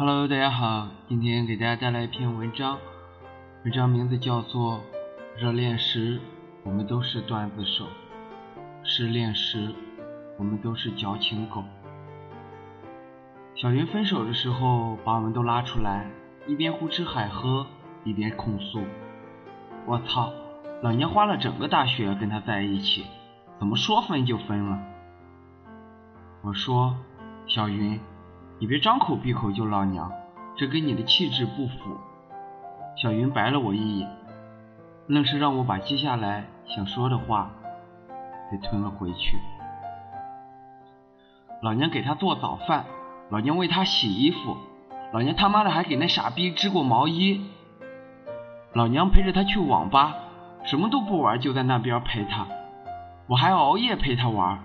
Hello，大家好，今天给大家带来一篇文章，文章名字叫做《热恋时我们都是段子手，失恋时我们都是矫情狗》。小云分手的时候，把我们都拉出来，一边胡吃海喝，一边控诉：“我操，老娘花了整个大学跟他在一起，怎么说分就分了？”我说：“小云。”你别张口闭口就老娘，这跟你的气质不符。小云白了我一眼，愣是让我把接下来想说的话给吞了回去。老娘给他做早饭，老娘为他洗衣服，老娘他妈的还给那傻逼织过毛衣。老娘陪着他去网吧，什么都不玩就在那边陪他，我还熬夜陪他玩。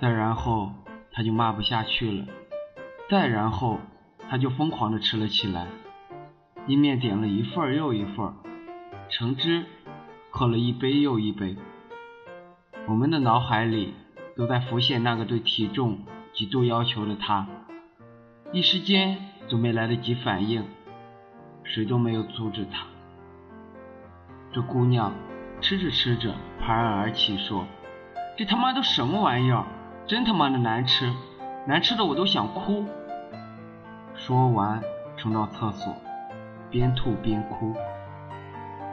再然后。他就骂不下去了，再然后他就疯狂的吃了起来，一面点了一份又一份，橙汁喝了一杯又一杯。我们的脑海里都在浮现那个对体重极度要求的他，一时间都没来得及反应，谁都没有阻止他。这姑娘吃着吃着拍案而起说：“这他妈都什么玩意儿？”真他妈的难吃，难吃的我都想哭。说完，冲到厕所，边吐边哭。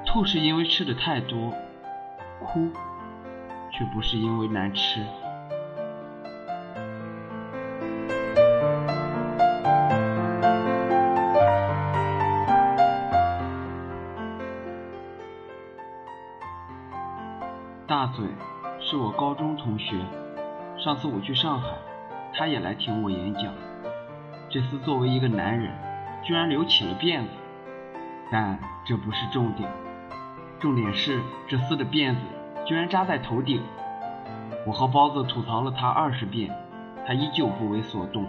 吐是因为吃的太多，哭却不是因为难吃。大嘴是我高中同学。上次我去上海，他也来听我演讲。这厮作为一个男人，居然留起了辫子。但这不是重点，重点是这厮的辫子居然扎在头顶。我和包子吐槽了他二十遍，他依旧不为所动。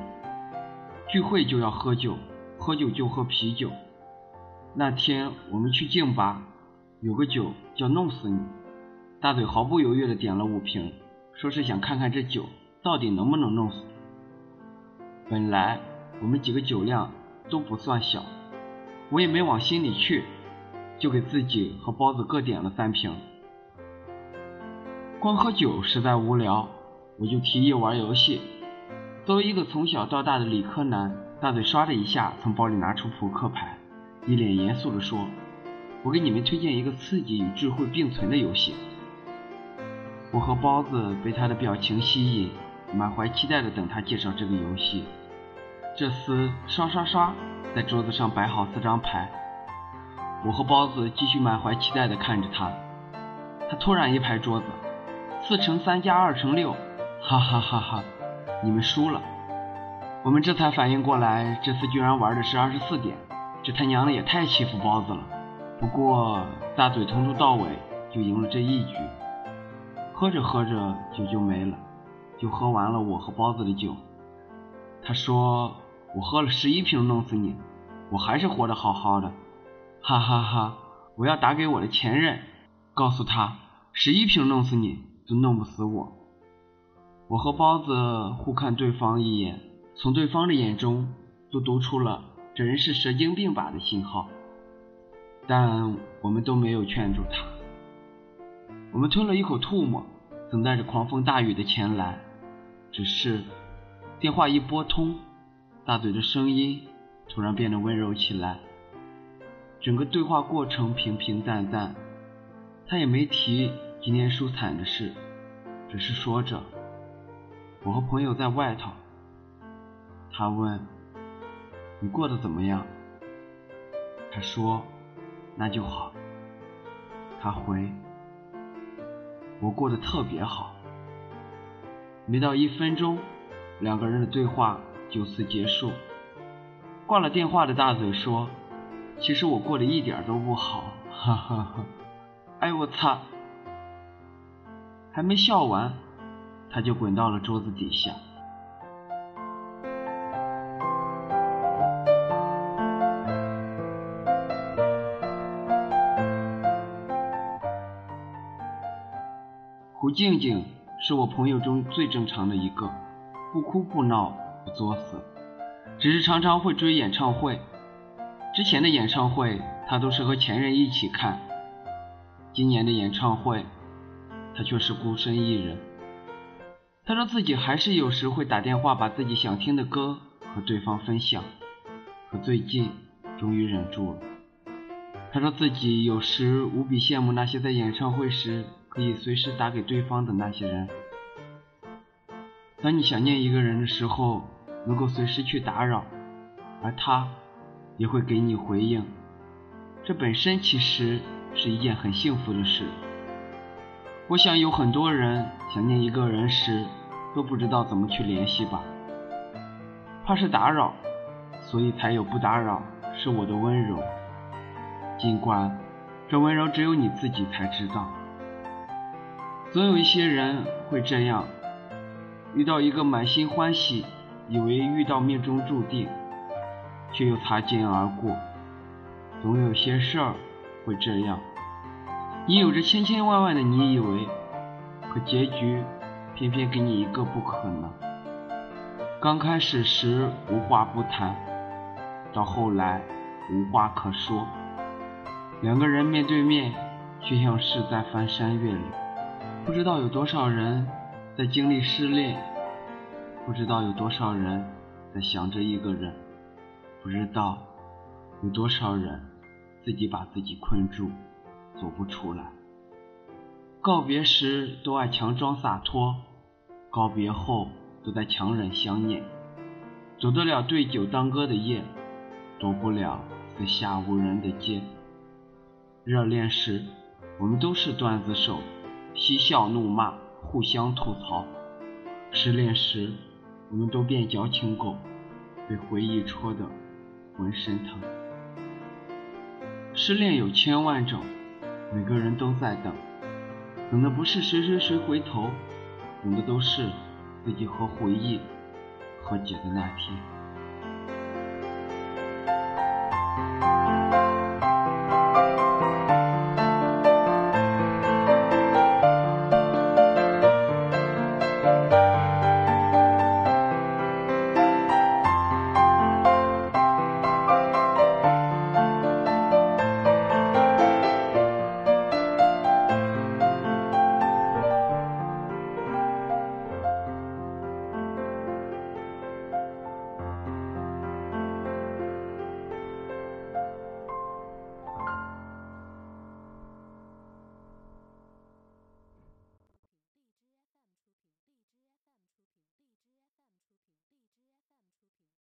聚会就要喝酒，喝酒就喝啤酒。那天我们去静吧，有个酒叫弄死你，大嘴毫不犹豫地点了五瓶。说是想看看这酒到底能不能弄死。本来我们几个酒量都不算小，我也没往心里去，就给自己和包子各点了三瓶。光喝酒实在无聊，我就提议玩游戏。作为一个从小到大的理科男，大嘴唰的一下从包里拿出扑克牌，一脸严肃地说：“我给你们推荐一个刺激与智慧并存的游戏。”我和包子被他的表情吸引，满怀期待的等他介绍这个游戏。这厮刷刷刷在桌子上摆好四张牌，我和包子继续满怀期待的看着他。他突然一拍桌子：“四乘三加二乘六，哈哈哈哈！你们输了。”我们这才反应过来，这次居然玩的是二十四点，这他娘的也太欺负包子了。不过大嘴从头到尾就赢了这一局。喝着喝着酒就没了，就喝完了我和包子的酒。他说我喝了十一瓶弄死你，我还是活得好好的，哈哈哈！我要打给我的前任，告诉他十一瓶弄死你都弄不死我。我和包子互看对方一眼，从对方的眼中都读出了这人是神经病吧的信号，但我们都没有劝住他。我们吞了一口唾沫，等待着狂风大雨的前来。只是电话一拨通，大嘴的声音突然变得温柔起来。整个对话过程平平淡淡，他也没提今天输惨的事，只是说着：“我和朋友在外头。”他问：“你过得怎么样？”他说：“那就好。”他回。我过得特别好，没到一分钟，两个人的对话就此结束。挂了电话的大嘴说：“其实我过得一点都不好。”哈哈哈！哎我擦！还没笑完，他就滚到了桌子底下。胡静静是我朋友中最正常的一个，不哭不闹不作死，只是常常会追演唱会。之前的演唱会，她都是和前任一起看；今年的演唱会，她却是孤身一人。她说自己还是有时会打电话把自己想听的歌和对方分享，可最近终于忍住了。她说自己有时无比羡慕那些在演唱会时可以随时打给对方的那些人。当你想念一个人的时候，能够随时去打扰，而他也会给你回应，这本身其实是一件很幸福的事。我想有很多人想念一个人时，都不知道怎么去联系吧，怕是打扰，所以才有不打扰是我的温柔。尽管这温柔只有你自己才知道。总有一些人会这样，遇到一个满心欢喜，以为遇到命中注定，却又擦肩而过。总有些事儿会这样。你有着千千万万的你以为，可结局偏偏给你一个不可能。刚开始时无话不谈，到后来无话可说，两个人面对面，却像是在翻山越岭。不知道有多少人在经历失恋，不知道有多少人在想着一个人，不知道有多少人自己把自己困住。走不出来。告别时都爱强装洒脱，告别后都在强忍想念。走得了对酒当歌的夜，躲不了四下无人的街。热恋时，我们都是段子手，嬉笑怒骂，互相吐槽。失恋时，我们都变矫情狗，被回忆戳的浑身疼。失恋有千万种，每个人都在等，等的不是谁谁谁回头，等的都是自己和回忆和解的那天。